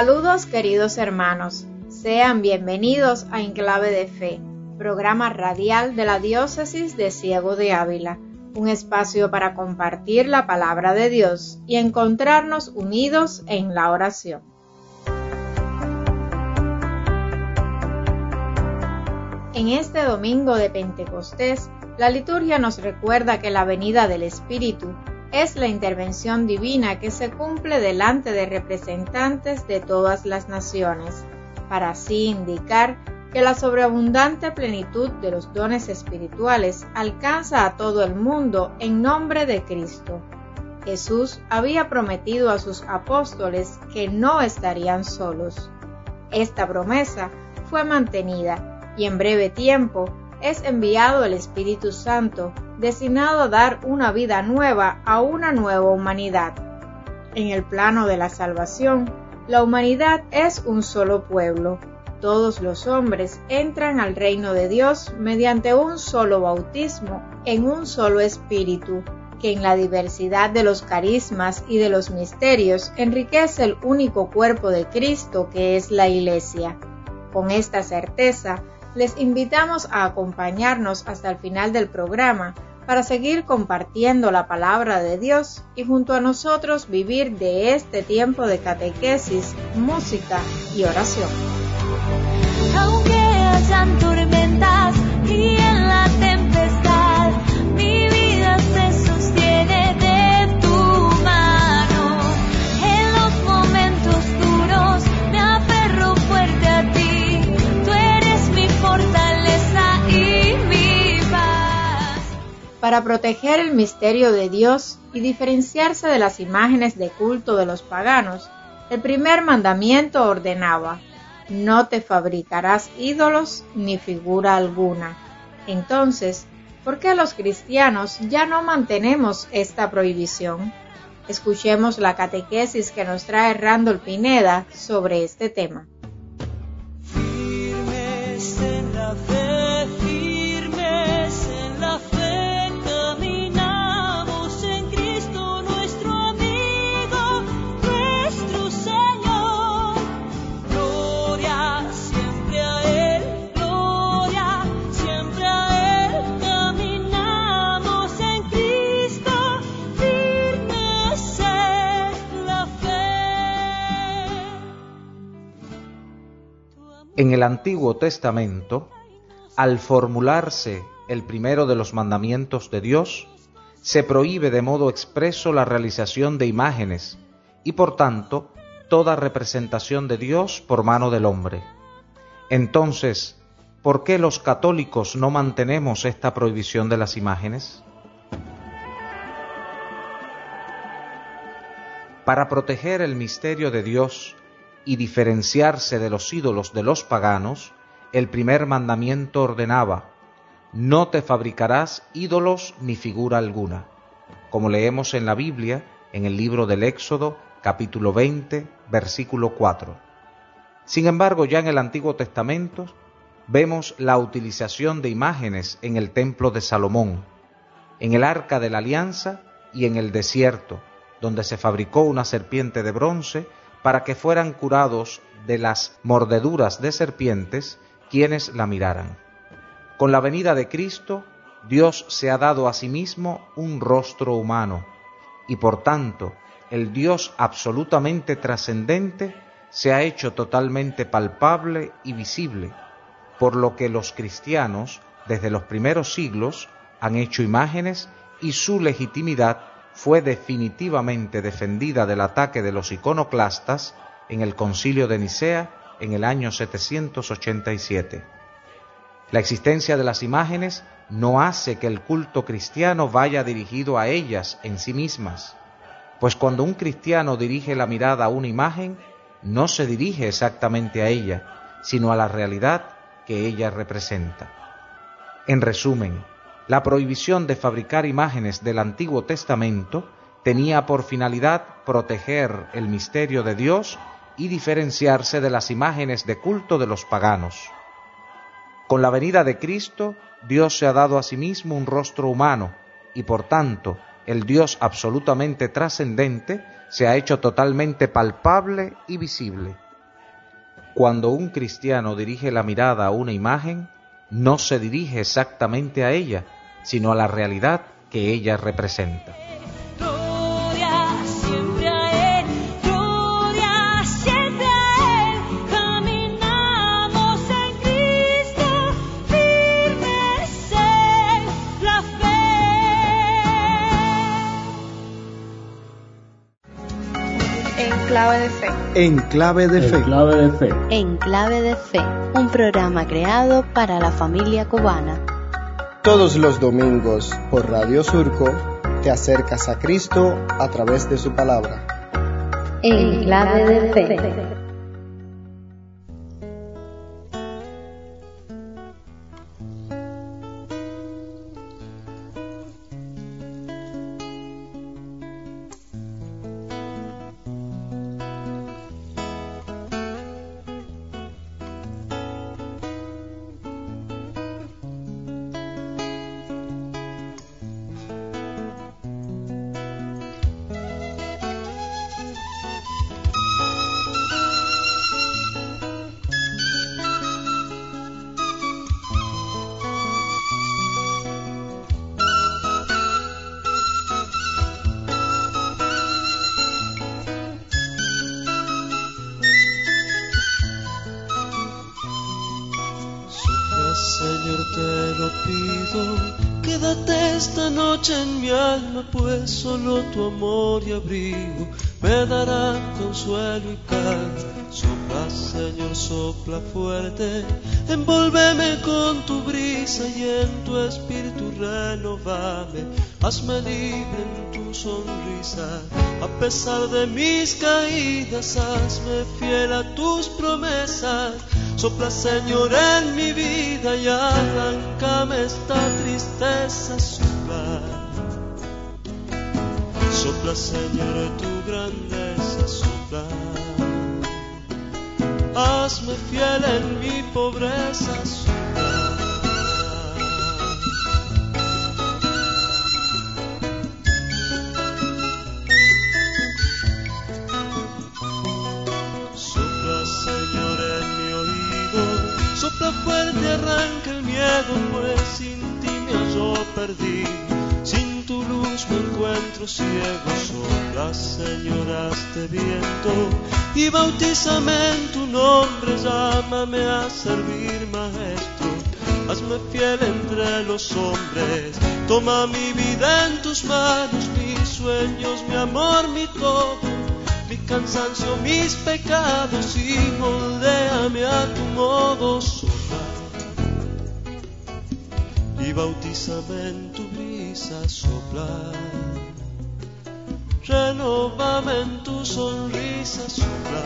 Saludos queridos hermanos, sean bienvenidos a Enclave de Fe, programa radial de la Diócesis de Ciego de Ávila, un espacio para compartir la palabra de Dios y encontrarnos unidos en la oración. En este domingo de Pentecostés, la liturgia nos recuerda que la venida del Espíritu es la intervención divina que se cumple delante de representantes de todas las naciones, para así indicar que la sobreabundante plenitud de los dones espirituales alcanza a todo el mundo en nombre de Cristo. Jesús había prometido a sus apóstoles que no estarían solos. Esta promesa fue mantenida y en breve tiempo es enviado el Espíritu Santo, destinado a dar una vida nueva a una nueva humanidad. En el plano de la salvación, la humanidad es un solo pueblo. Todos los hombres entran al reino de Dios mediante un solo bautismo en un solo espíritu, que en la diversidad de los carismas y de los misterios enriquece el único cuerpo de Cristo que es la Iglesia. Con esta certeza, les invitamos a acompañarnos hasta el final del programa para seguir compartiendo la palabra de Dios y junto a nosotros vivir de este tiempo de catequesis, música y oración. Aunque hayan tormentas y en la tempestad, Para proteger el misterio de Dios y diferenciarse de las imágenes de culto de los paganos, el primer mandamiento ordenaba, no te fabricarás ídolos ni figura alguna. Entonces, ¿por qué los cristianos ya no mantenemos esta prohibición? Escuchemos la catequesis que nos trae Randall Pineda sobre este tema. En el Antiguo Testamento, al formularse el primero de los mandamientos de Dios, se prohíbe de modo expreso la realización de imágenes y por tanto toda representación de Dios por mano del hombre. Entonces, ¿por qué los católicos no mantenemos esta prohibición de las imágenes? Para proteger el misterio de Dios y diferenciarse de los ídolos de los paganos, el primer mandamiento ordenaba, no te fabricarás ídolos ni figura alguna, como leemos en la Biblia, en el libro del Éxodo, capítulo 20, versículo 4. Sin embargo, ya en el Antiguo Testamento vemos la utilización de imágenes en el templo de Salomón, en el arca de la alianza y en el desierto, donde se fabricó una serpiente de bronce para que fueran curados de las mordeduras de serpientes quienes la miraran. Con la venida de Cristo, Dios se ha dado a sí mismo un rostro humano, y por tanto el Dios absolutamente trascendente se ha hecho totalmente palpable y visible, por lo que los cristianos desde los primeros siglos han hecho imágenes y su legitimidad fue definitivamente defendida del ataque de los iconoclastas en el concilio de Nicea en el año 787. La existencia de las imágenes no hace que el culto cristiano vaya dirigido a ellas en sí mismas, pues cuando un cristiano dirige la mirada a una imagen, no se dirige exactamente a ella, sino a la realidad que ella representa. En resumen, la prohibición de fabricar imágenes del Antiguo Testamento tenía por finalidad proteger el misterio de Dios y diferenciarse de las imágenes de culto de los paganos. Con la venida de Cristo, Dios se ha dado a sí mismo un rostro humano y por tanto el Dios absolutamente trascendente se ha hecho totalmente palpable y visible. Cuando un cristiano dirige la mirada a una imagen, no se dirige exactamente a ella, sino a la realidad que ella representa. Gloria siempre a Él, gloria siempre a Él. Caminamos en Cristo, firmes en la fe. En clave de fe. En clave de fe. En clave de fe. En Clave de Fe, un programa creado para la familia cubana. Todos los domingos por Radio Surco te acercas a Cristo a través de su palabra. En Clave de Fe. Noche en mi alma, pues solo tu amor y abrigo me darán consuelo y calma. Sopla, Señor, sopla fuerte. Envolveme con tu brisa y en tu espíritu renovame. Hazme libre en tu sonrisa. A pesar de mis caídas, hazme fiel a tus promesas. Sopla, Señor, en mi vida y arráncame esta tristeza. Sopla, Señor, tu grandeza. Sopla, hazme fiel en mi pobreza. Sopla. Sopla, Señor, en mi oído. Sopla fuerte, arranca el miedo, pues sin ti me hallo perdido. Tu luz me encuentro ciego. Sopla, Señor, hazte viento. Y bautízame en tu nombre, llámame a servir, Maestro. Hazme fiel entre los hombres. Toma mi vida en tus manos, mis sueños, mi amor, mi todo mi cansancio, mis pecados y moldéame a tu modo sopla y bautízame en tu brisa sopla renovame en tu sonrisa sopla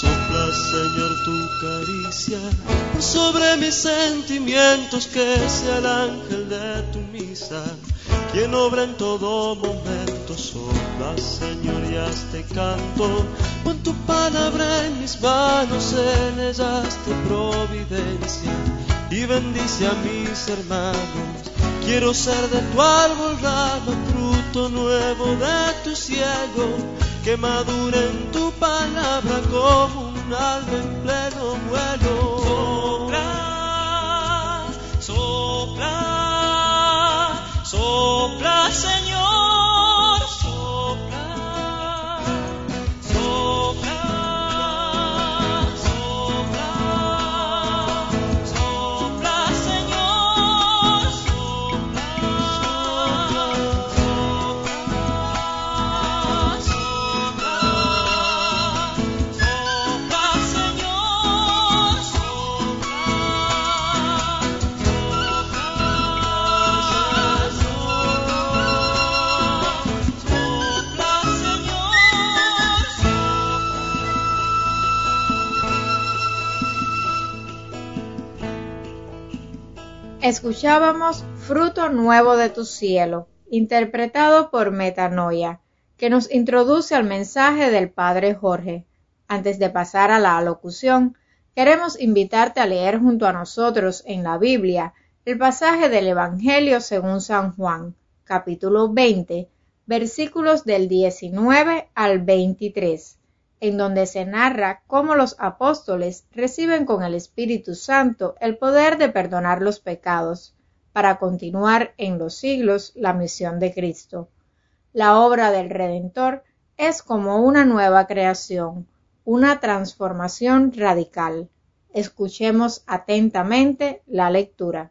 Sopla, Señor, tu caricia sobre mis sentimientos, que sea el ángel de tu misa, quien obra en todo momento. Señor, y hazte canto. Pon tu palabra en mis manos, en ellas te providencia, y bendice a mis hermanos. Quiero ser de tu árbol rama, fruto nuevo de tu cielo, que madure en tu palabra como un alma en pleno vuelo. Escuchábamos Fruto Nuevo de tu Cielo, interpretado por Metanoia, que nos introduce al mensaje del Padre Jorge. Antes de pasar a la alocución, queremos invitarte a leer junto a nosotros en la Biblia el pasaje del Evangelio según San Juan, capítulo 20, versículos del 19 al 23, en donde se narra cómo los apóstoles reciben con el Espíritu Santo el poder de perdonar los pecados, para continuar en los siglos la misión de Cristo. La obra del Redentor es como una nueva creación, una transformación radical. Escuchemos atentamente la lectura.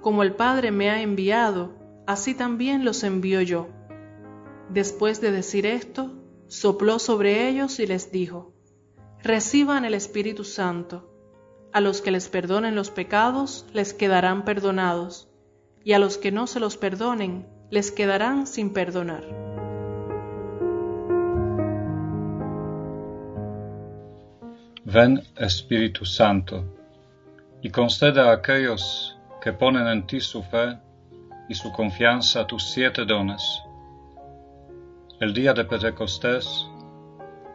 Como el Padre me ha enviado, así también los envío yo. Después de decir esto, sopló sobre ellos y les dijo, Reciban el Espíritu Santo. A los que les perdonen los pecados, les quedarán perdonados, y a los que no se los perdonen, les quedarán sin perdonar. Ven Espíritu Santo, y concede a aquellos que ponen en ti su fe y su confianza tus siete dones. El día de Pentecostés,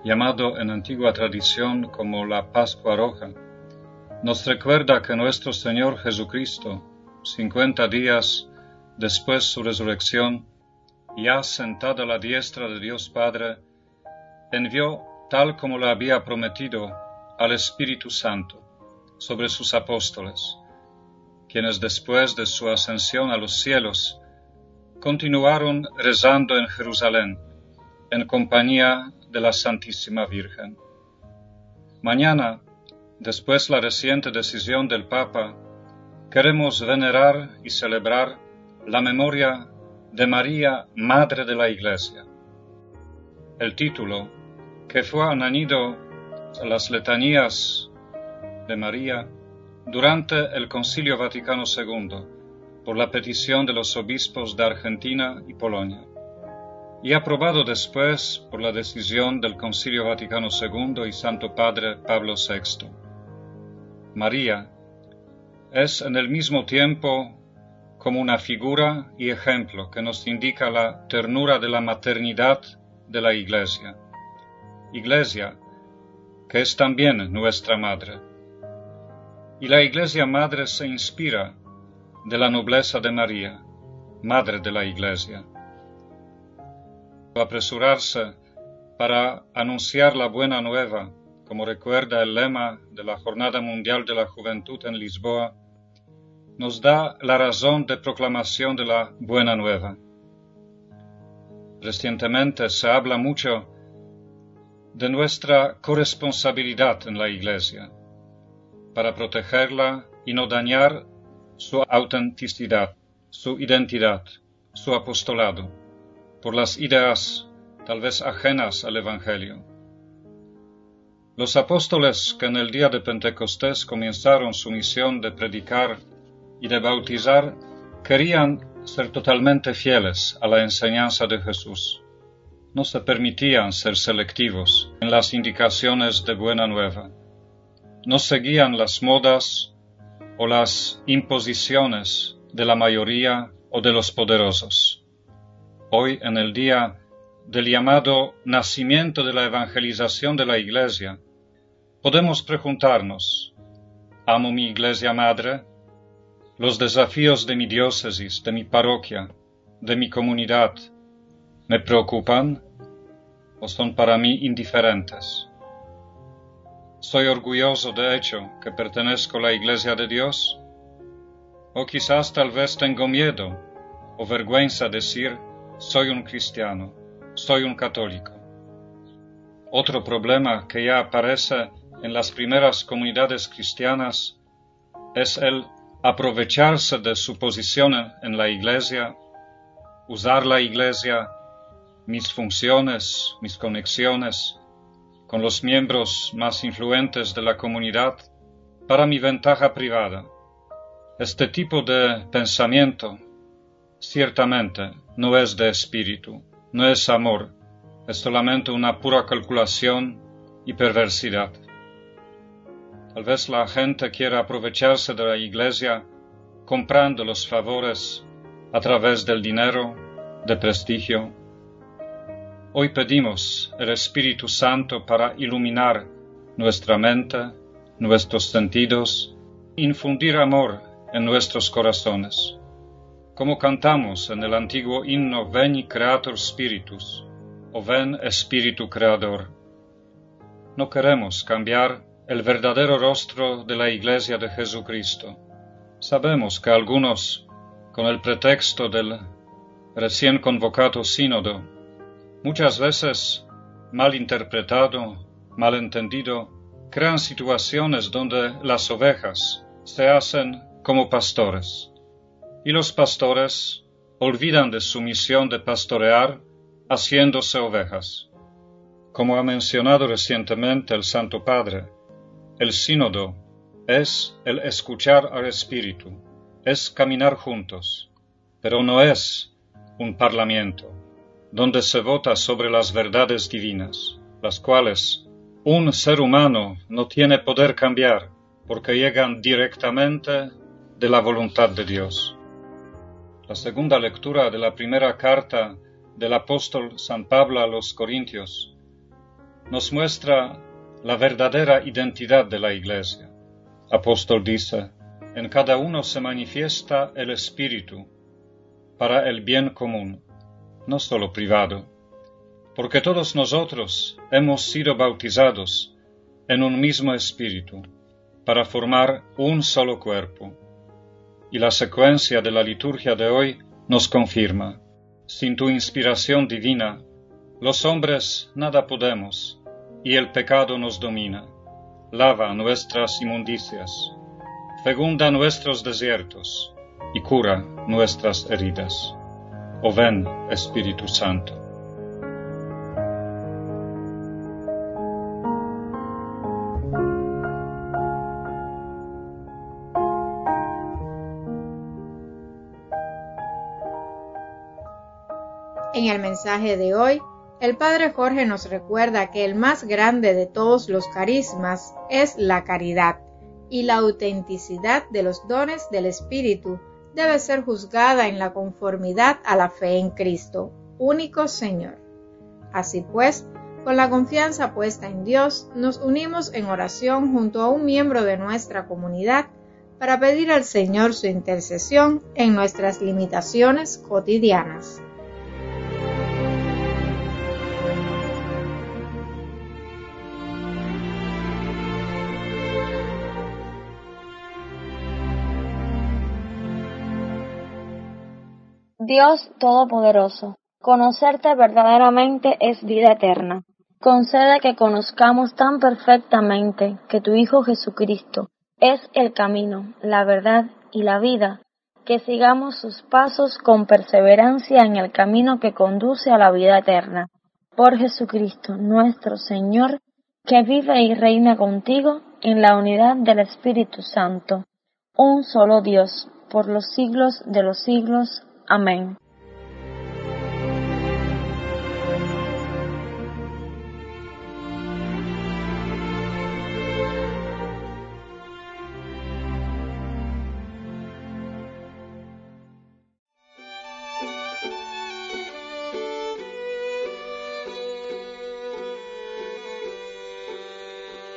llamado en antigua tradición como la Pascua Roja, nos recuerda que nuestro Señor Jesucristo, cincuenta días después su resurrección, ya sentado a la diestra de Dios Padre, envió, tal como lo había prometido, al Espíritu Santo sobre sus apóstoles, quienes después de su ascensión a los cielos continuaron rezando en Jerusalén en compañía de la Santísima Virgen. Mañana, después la reciente decisión del Papa, queremos venerar y celebrar la memoria de María, Madre de la Iglesia. El título, que fue añadido a las letanías de María durante el Concilio Vaticano II por la petición de los obispos de Argentina y Polonia, y aprobado después por la decisión del Concilio Vaticano II y Santo Padre Pablo VI. María es en el mismo tiempo como una figura y ejemplo que nos indica la ternura de la maternidad de la Iglesia. Iglesia, que es también nuestra madre. Y la Iglesia Madre se inspira de la nobleza de María, Madre de la Iglesia. Apresurarse para anunciar la buena nueva, como recuerda el lema de la Jornada Mundial de la Juventud en Lisboa, nos da la razón de proclamación de la buena nueva. Recientemente se habla mucho de nuestra corresponsabilidad en la Iglesia para protegerla y no dañar su autenticidad, su identidad, su apostolado, por las ideas tal vez ajenas al Evangelio. Los apóstoles que en el día de Pentecostés comenzaron su misión de predicar y de bautizar querían ser totalmente fieles a la enseñanza de Jesús. No se permitían ser selectivos en las indicaciones de buena nueva no seguían las modas o las imposiciones de la mayoría o de los poderosos. Hoy, en el día del llamado nacimiento de la evangelización de la Iglesia, podemos preguntarnos, ¿amo mi Iglesia Madre? ¿Los desafíos de mi diócesis, de mi parroquia, de mi comunidad, me preocupan o son para mí indiferentes? ¿Soy orgulloso de hecho que pertenezco a la Iglesia de Dios? O quizás tal vez tengo miedo o vergüenza decir soy un cristiano, soy un católico. Otro problema que ya aparece en las primeras comunidades cristianas es el aprovecharse de su posición en la iglesia, usar la iglesia mis funciones, mis conexiones con los miembros más influentes de la comunidad para mi ventaja privada. Este tipo de pensamiento ciertamente no es de espíritu, no es amor, es solamente una pura calculación y perversidad. Tal vez la gente quiera aprovecharse de la iglesia comprando los favores a través del dinero, de prestigio. Hoy pedimos el Espíritu Santo para iluminar nuestra mente, nuestros sentidos, infundir amor en nuestros corazones. Como cantamos en el antiguo himno Veni Creator Spiritus, o Ven Espíritu Creador. No queremos cambiar el verdadero rostro de la Iglesia de Jesucristo. Sabemos que algunos, con el pretexto del recién convocado sínodo, muchas veces mal interpretado, mal entendido, crean situaciones donde las ovejas se hacen como pastores, y los pastores olvidan de su misión de pastorear haciéndose ovejas. Como ha mencionado recientemente el Santo Padre, el sínodo es el escuchar al Espíritu, es caminar juntos, pero no es un parlamento donde se vota sobre las verdades divinas, las cuales un ser humano no tiene poder cambiar porque llegan directamente de la voluntad de Dios. La segunda lectura de la primera carta del apóstol San Pablo a los Corintios nos muestra la verdadera identidad de la Iglesia. Apóstol dice, en cada uno se manifiesta el Espíritu para el bien común, no solo privado, porque todos nosotros hemos sido bautizados en un mismo Espíritu para formar un solo cuerpo. Y la secuencia de la liturgia de hoy nos confirma, sin tu inspiración divina, los hombres nada podemos, y el pecado nos domina. Lava nuestras inmundicias, fecunda nuestros desiertos y cura nuestras heridas. O ven, Espíritu Santo. En el mensaje de hoy, el Padre Jorge nos recuerda que el más grande de todos los carismas es la caridad y la autenticidad de los dones del Espíritu debe ser juzgada en la conformidad a la fe en Cristo, único Señor. Así pues, con la confianza puesta en Dios, nos unimos en oración junto a un miembro de nuestra comunidad para pedir al Señor su intercesión en nuestras limitaciones cotidianas. Dios Todopoderoso, conocerte verdaderamente es vida eterna. Concede que conozcamos tan perfectamente que tu Hijo Jesucristo es el camino, la verdad y la vida, que sigamos sus pasos con perseverancia en el camino que conduce a la vida eterna. Por Jesucristo nuestro Señor, que vive y reina contigo en la unidad del Espíritu Santo, un solo Dios, por los siglos de los siglos. Amén.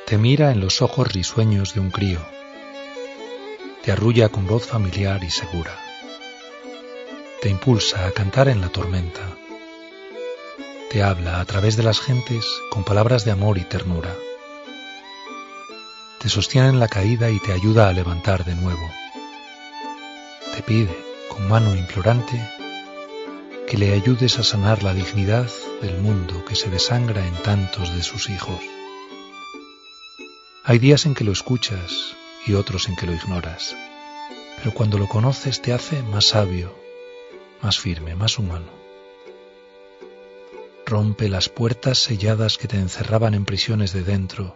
Te mira en los ojos risueños de un crío. Te arrulla con voz familiar y segura te impulsa a cantar en la tormenta. Te habla a través de las gentes con palabras de amor y ternura. Te sostiene en la caída y te ayuda a levantar de nuevo. Te pide, con mano implorante, que le ayudes a sanar la dignidad del mundo que se desangra en tantos de sus hijos. Hay días en que lo escuchas y otros en que lo ignoras, pero cuando lo conoces te hace más sabio, más firme, más humano. Rompe las puertas selladas que te encerraban en prisiones de dentro.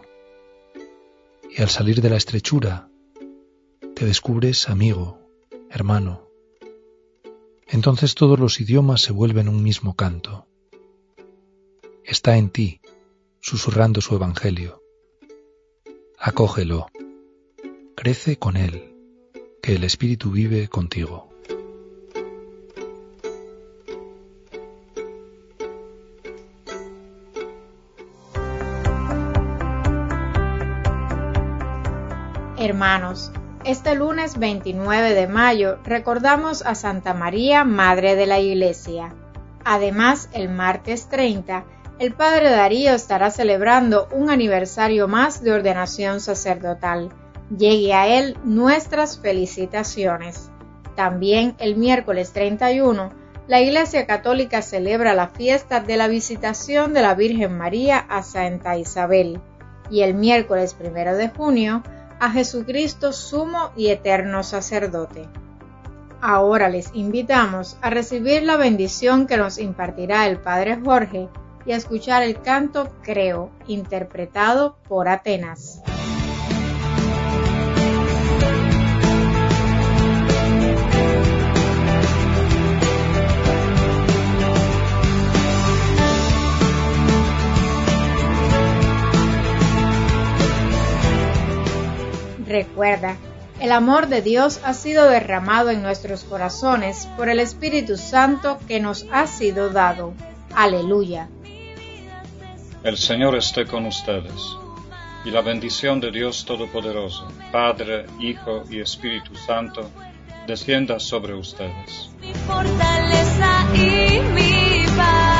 Y al salir de la estrechura, te descubres amigo, hermano. Entonces todos los idiomas se vuelven un mismo canto. Está en ti, susurrando su evangelio. Acógelo, crece con él, que el Espíritu vive contigo. Hermanos, este lunes 29 de mayo recordamos a Santa María, Madre de la Iglesia. Además, el martes 30, el Padre Darío estará celebrando un aniversario más de ordenación sacerdotal. Llegue a él nuestras felicitaciones. También el miércoles 31, la Iglesia Católica celebra la fiesta de la visitación de la Virgen María a Santa Isabel. Y el miércoles 1 de junio, a Jesucristo sumo y eterno sacerdote. Ahora les invitamos a recibir la bendición que nos impartirá el Padre Jorge y a escuchar el canto Creo, interpretado por Atenas. Recuerda, el amor de Dios ha sido derramado en nuestros corazones por el Espíritu Santo que nos ha sido dado. Aleluya. El Señor esté con ustedes, y la bendición de Dios Todopoderoso, Padre, Hijo y Espíritu Santo, descienda sobre ustedes. Mi fortaleza y mi paz.